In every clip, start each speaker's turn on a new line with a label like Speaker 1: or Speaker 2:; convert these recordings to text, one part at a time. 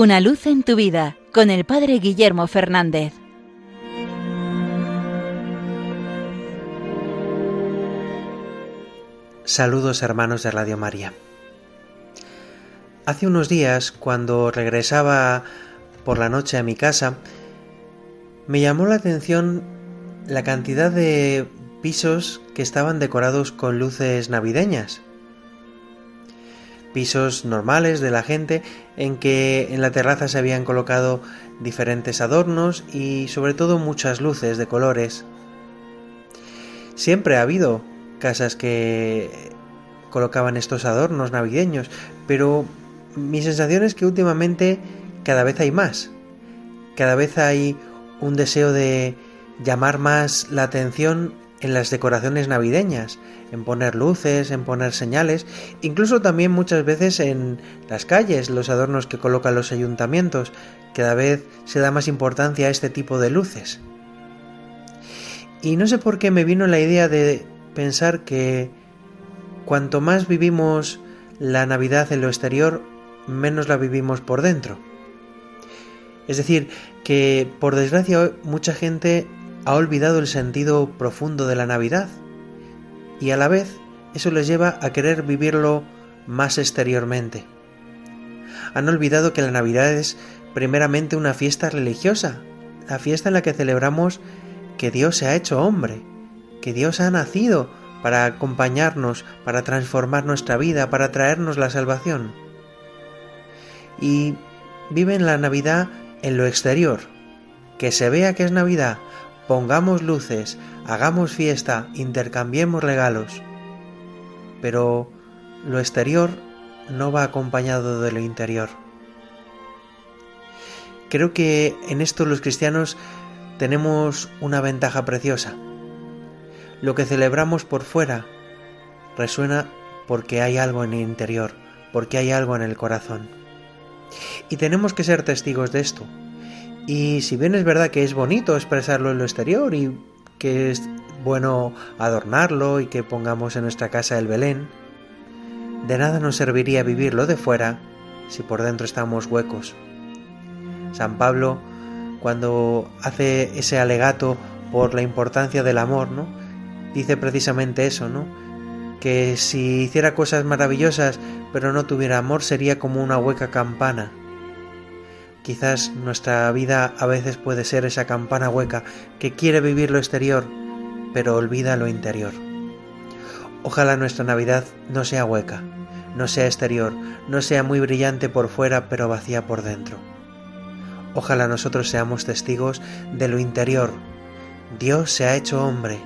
Speaker 1: Una luz en tu vida con el Padre Guillermo Fernández.
Speaker 2: Saludos hermanos de Radio María. Hace unos días, cuando regresaba por la noche a mi casa, me llamó la atención la cantidad de pisos que estaban decorados con luces navideñas pisos normales de la gente en que en la terraza se habían colocado diferentes adornos y sobre todo muchas luces de colores. Siempre ha habido casas que colocaban estos adornos navideños, pero mi sensación es que últimamente cada vez hay más. Cada vez hay un deseo de llamar más la atención en las decoraciones navideñas, en poner luces, en poner señales, incluso también muchas veces en las calles, los adornos que colocan los ayuntamientos, cada vez se da más importancia a este tipo de luces. Y no sé por qué me vino la idea de pensar que cuanto más vivimos la Navidad en lo exterior, menos la vivimos por dentro. Es decir, que por desgracia mucha gente ha olvidado el sentido profundo de la Navidad y a la vez eso les lleva a querer vivirlo más exteriormente. Han olvidado que la Navidad es primeramente una fiesta religiosa, la fiesta en la que celebramos que Dios se ha hecho hombre, que Dios ha nacido para acompañarnos, para transformar nuestra vida, para traernos la salvación. Y viven la Navidad en lo exterior, que se vea que es Navidad, pongamos luces, hagamos fiesta, intercambiemos regalos. Pero lo exterior no va acompañado de lo interior. Creo que en esto los cristianos tenemos una ventaja preciosa. Lo que celebramos por fuera resuena porque hay algo en el interior, porque hay algo en el corazón. Y tenemos que ser testigos de esto, y si bien es verdad que es bonito expresarlo en lo exterior y que es bueno adornarlo y que pongamos en nuestra casa el Belén, de nada nos serviría vivirlo de fuera si por dentro estamos huecos. San Pablo, cuando hace ese alegato por la importancia del amor, ¿no? Dice precisamente eso, ¿no? Que si hiciera cosas maravillosas pero no tuviera amor sería como una hueca campana Quizás nuestra vida a veces puede ser esa campana hueca que quiere vivir lo exterior, pero olvida lo interior. Ojalá nuestra Navidad no sea hueca, no sea exterior, no sea muy brillante por fuera, pero vacía por dentro. Ojalá nosotros seamos testigos de lo interior. Dios se ha hecho hombre,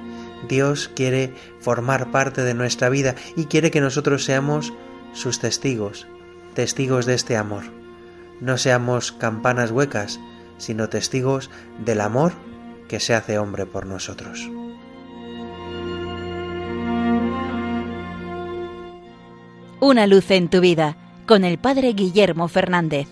Speaker 2: Dios quiere formar parte de nuestra vida y quiere que nosotros seamos sus testigos, testigos de este amor no seamos campanas huecas, sino testigos del amor que se hace hombre por nosotros.
Speaker 1: Una luz en tu vida con el Padre Guillermo Fernández.